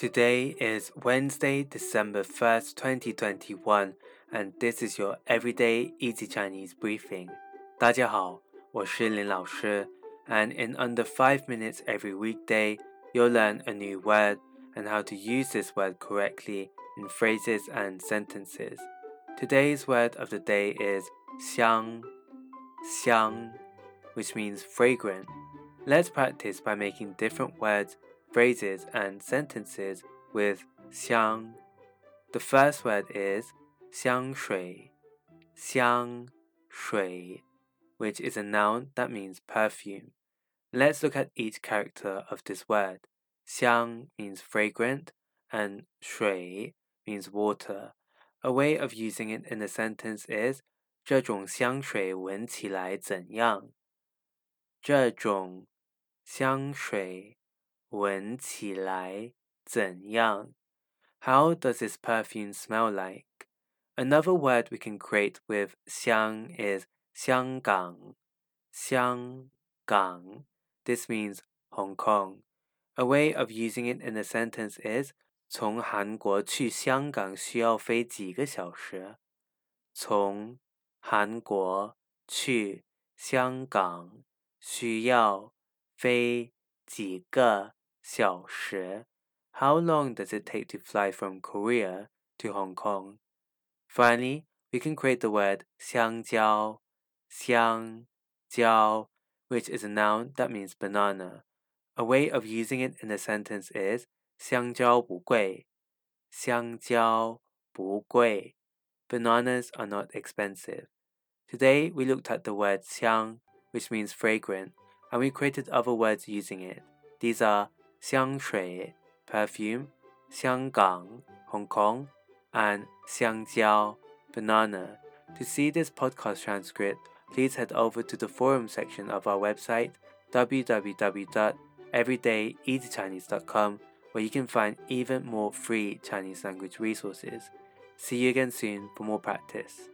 Today is Wednesday, December 1st, 2021, and this is your everyday easy Chinese briefing. 大家好，我是林老师, and in under 5 minutes every weekday, you'll learn a new word and how to use this word correctly in phrases and sentences. Today's word of the day is xiang, xiang, which means fragrant. Let's practice by making different words phrases and sentences with 香. The first word is 香水,香水, which is a noun that means perfume. Let's look at each character of this word. 香 means fragrant and 水 means water. A way of using it in a sentence is 这种香水闻起来怎样？这种香水 闻起来怎样? How does this perfume smell like? Another word we can create with 香 is 香港,香港. This means Hong Kong. A way of using it in a sentence is 从韩国去香港需要飞几个小时？从韩国去香港需要飞几个 how long does it take to fly from Korea to Hong Kong? Finally, we can create the word 香蕉,香蕉, which is a noun that means banana. A way of using it in a sentence is 香蕉不贵,香蕉不贵. Bananas are not expensive. Today we looked at the word 香, which means fragrant, and we created other words using it. These are 香水 perfume, 香港 Hong Kong, and 香蕉 banana. To see this podcast transcript, please head over to the forum section of our website www.everydayeasychinese.com where you can find even more free Chinese language resources. See you again soon for more practice.